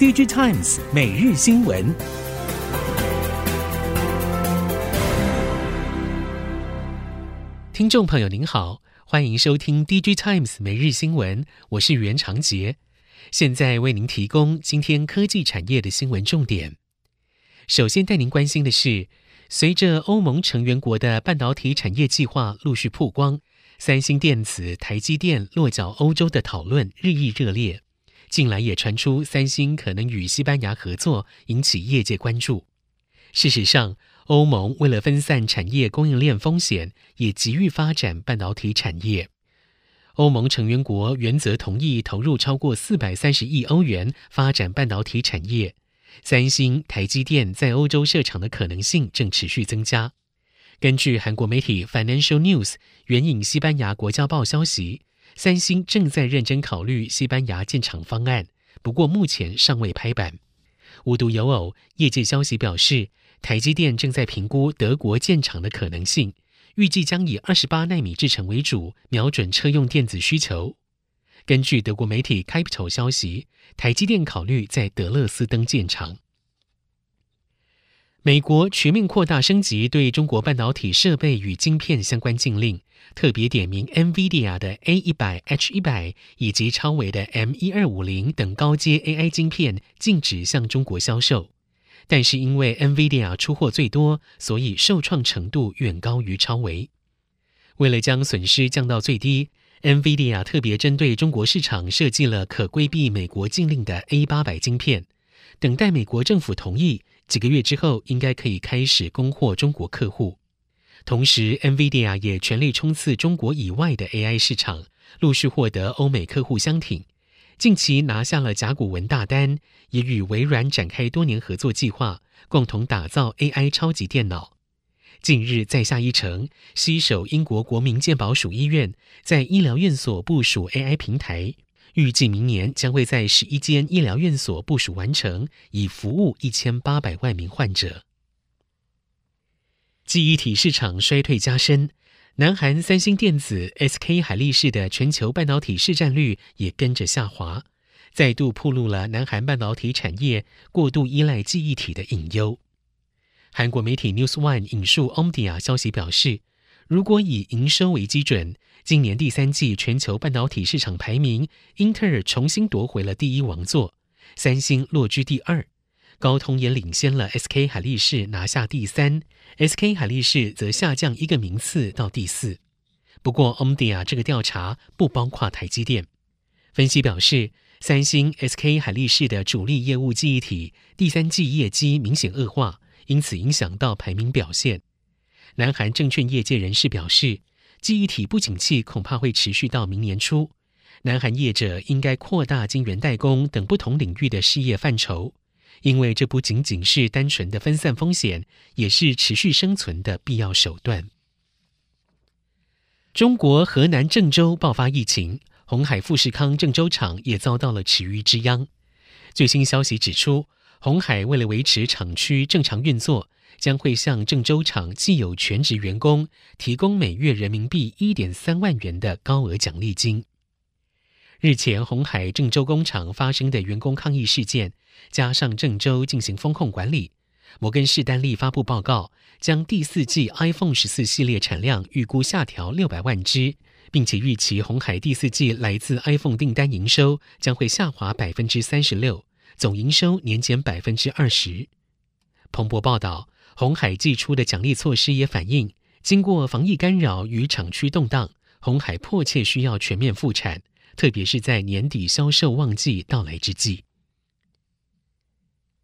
DJ Times 每日新闻，听众朋友您好，欢迎收听 DJ Times 每日新闻，我是袁长杰，现在为您提供今天科技产业的新闻重点。首先带您关心的是，随着欧盟成员国的半导体产业计划陆续曝光，三星电子、台积电落脚欧洲的讨论日益热烈。近来也传出三星可能与西班牙合作，引起业界关注。事实上，欧盟为了分散产业供应链风险，也急于发展半导体产业。欧盟成员国原则同意投入超过四百三十亿欧元发展半导体产业。三星、台积电在欧洲设厂的可能性正持续增加。根据韩国媒体 Financial News 援引西班牙国家报消息。三星正在认真考虑西班牙建厂方案，不过目前尚未拍板。无独有偶，业界消息表示，台积电正在评估德国建厂的可能性，预计将以二十八纳米制程为主，瞄准车用电子需求。根据德国媒体 Capital 消息，台积电考虑在德勒斯登建厂。美国全面扩大升级对中国半导体设备与晶片相关禁令，特别点名 NVIDIA 的 A 一百、H 一百以及超维的 M 一二五零等高阶 AI 晶片禁止向中国销售。但是因为 NVIDIA 出货最多，所以受创程度远高于超维。为了将损失降到最低，NVIDIA 特别针对中国市场设计了可规避美国禁令的 A 八百晶片，等待美国政府同意。几个月之后，应该可以开始供货中国客户。同时，NVIDIA 也全力冲刺中国以外的 AI 市场，陆续获得欧美客户相挺。近期拿下了甲骨文大单，也与微软展开多年合作计划，共同打造 AI 超级电脑。近日再下一城，携手英国国民健保署医院，在医疗院所部署 AI 平台。预计明年将会在十一间医疗院所部署完成，以服务一千八百万名患者。记忆体市场衰退加深，南韩三星电子、SK 海力士的全球半导体市占率也跟着下滑，再度暴露了南韩半导体产业过度依赖记忆体的隐忧。韩国媒体 News One 引述 Omdia 消息表示，如果以营收为基准，今年第三季全球半导体市场排名，英特尔重新夺回了第一王座，三星落居第二，高通也领先了 SK 海力士拿下第三，SK 海力士则下降一个名次到第四。不过，Omdia 这个调查不包括台积电。分析表示，三星、SK 海力士的主力业务记忆体第三季业绩明显恶化，因此影响到排名表现。南韩证券业界人士表示，记忆体不景气恐怕会持续到明年初，南韩业者应该扩大晶圆代工等不同领域的事业范畴，因为这不仅仅是单纯的分散风险，也是持续生存的必要手段。中国河南郑州爆发疫情，鸿海富士康郑州厂也遭到了池鱼之殃。最新消息指出，鸿海为了维持厂区正常运作。将会向郑州厂既有全职员工提供每月人民币一点三万元的高额奖励金。日前，鸿海郑州工厂发生的员工抗议事件，加上郑州进行风控管理，摩根士丹利发布报告，将第四季 iPhone 十四系列产量预估下调六百万只，并且预期鸿海第四季来自 iPhone 订单营收将会下滑百分之三十六，总营收年减百分之二十。彭博报道。鸿海祭出的奖励措施也反映，经过防疫干扰与厂区动荡，鸿海迫切需要全面复产，特别是在年底销售旺季到来之际。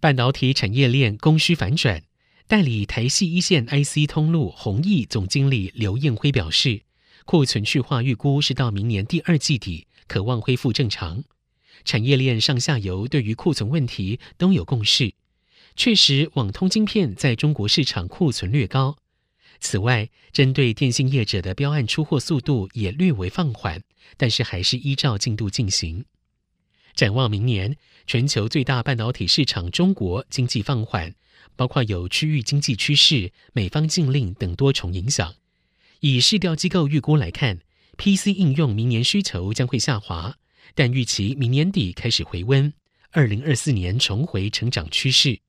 半导体产业链供需反转，代理台系一线 IC 通路弘毅总经理刘彦辉表示，库存去化预估是到明年第二季底，可望恢复正常。产业链上下游对于库存问题都有共识。确实，网通晶片在中国市场库存略高。此外，针对电信业者的标案出货速度也略微放缓，但是还是依照进度进行。展望明年，全球最大半导体市场中国经济放缓，包括有区域经济趋势、美方禁令等多重影响。以市调机构预估来看，PC 应用明年需求将会下滑，但预期明年底开始回温。二零二四年重回成长趋势。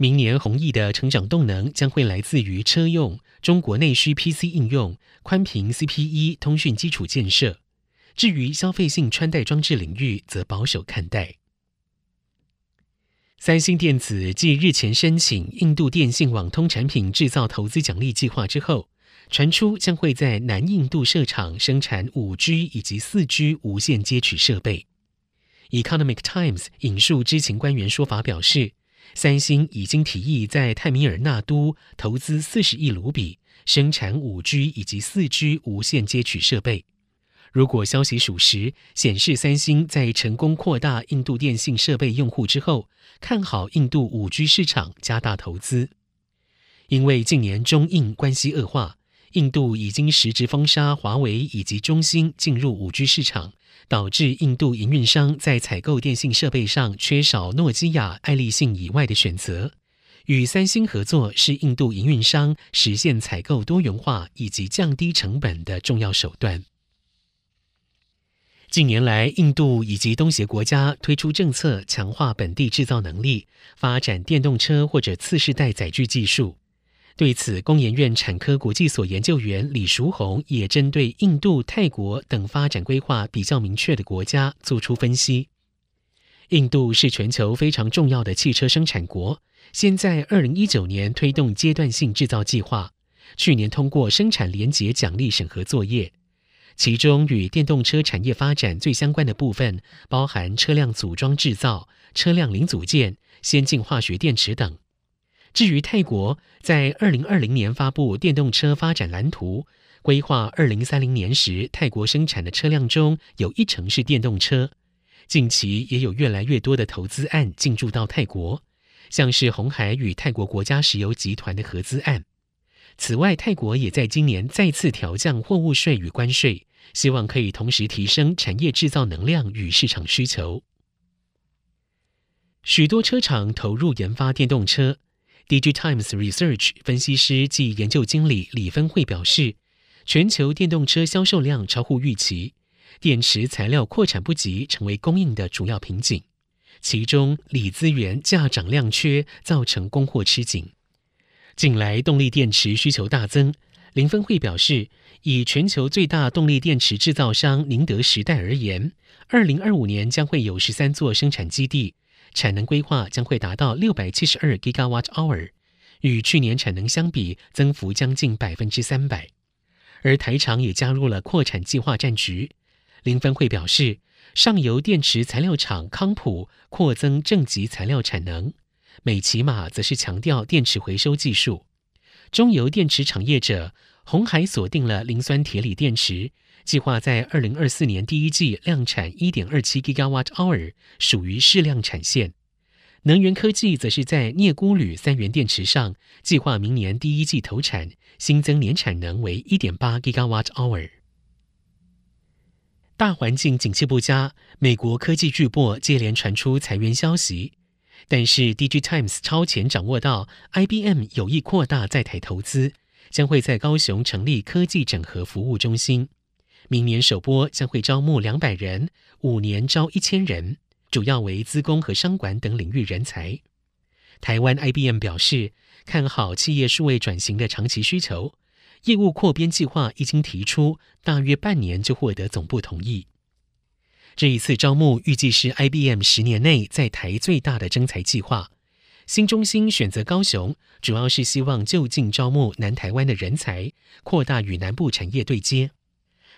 明年弘毅的成长动能将会来自于车用、中国内需 PC 应用、宽频 CPE 通讯基础建设。至于消费性穿戴装置领域，则保守看待。三星电子继日前申请印度电信网通产品制造投资奖励计划之后，传出将会在南印度设厂生产五 G 以及四 G 无线接取设备。Economic Times 引述知情官员说法表示。三星已经提议在泰米尔纳都投资四十亿卢比，生产五 G 以及四 G 无线接取设备。如果消息属实，显示三星在成功扩大印度电信设备用户之后，看好印度五 G 市场，加大投资。因为近年中印关系恶化，印度已经实质封杀华为以及中兴进入五 G 市场。导致印度营运商在采购电信设备上缺少诺基亚、爱立信以外的选择。与三星合作是印度营运商实现采购多元化以及降低成本的重要手段。近年来，印度以及东协国家推出政策，强化本地制造能力，发展电动车或者次世代载具技术。对此，工研院产科国际所研究员李淑红也针对印度、泰国等发展规划比较明确的国家做出分析。印度是全球非常重要的汽车生产国，现在二零一九年推动阶段性制造计划，去年通过生产连结奖励审核作业，其中与电动车产业发展最相关的部分，包含车辆组装制造、车辆零组件、先进化学电池等。至于泰国，在二零二零年发布电动车发展蓝图，规划二零三零年时，泰国生产的车辆中有一成是电动车。近期也有越来越多的投资案进驻到泰国，像是鸿海与泰国国家石油集团的合资案。此外，泰国也在今年再次调降货物税与关税，希望可以同时提升产业制造能量与市场需求。许多车厂投入研发电动车。DigiTimes Research 分析师暨研究经理李芬慧表示，全球电动车销售量超乎预期，电池材料扩产不及成为供应的主要瓶颈，其中锂资源价涨量缺造成供货吃紧。近来动力电池需求大增，林芬慧表示，以全球最大动力电池制造商宁德时代而言，二零二五年将会有十三座生产基地。产能规划将会达到六百七十二 Gigawatt Hour，与去年产能相比，增幅将近百分之三百。而台厂也加入了扩产计划战局。林分会表示，上游电池材料厂康普扩增正极材料产能，美琪玛则是强调电池回收技术。中游电池产业者红海锁定了磷酸铁锂电池。计划在二零二四年第一季量产一点二七 Gigawatt Hour，属于试量产线。能源科技则是在镍钴铝三元电池上，计划明年第一季投产，新增年产能为一点八 Gigawatt Hour。大环境景气不佳，美国科技巨擘接连传出裁员消息，但是 DigiTimes 超前掌握到，IBM 有意扩大在台投资，将会在高雄成立科技整合服务中心。明年首波将会招募两百人，五年招一千人，主要为资工和商管等领域人才。台湾 IBM 表示看好企业数位转型的长期需求，业务扩编计划一经提出，大约半年就获得总部同意。这一次招募预计是 IBM 十年内在台最大的征才计划。新中心选择高雄，主要是希望就近招募南台湾的人才，扩大与南部产业对接。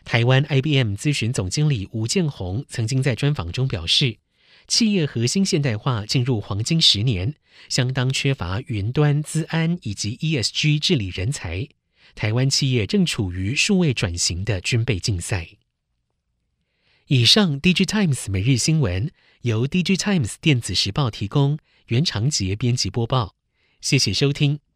台湾 IBM 咨询总经理吴建宏曾经在专访中表示，企业核心现代化进入黄金十年，相当缺乏云端、资安以及 ESG 治理人才。台湾企业正处于数位转型的军备竞赛。以上，DigiTimes 每日新闻由 DigiTimes 电子时报提供，袁长杰编辑播报，谢谢收听。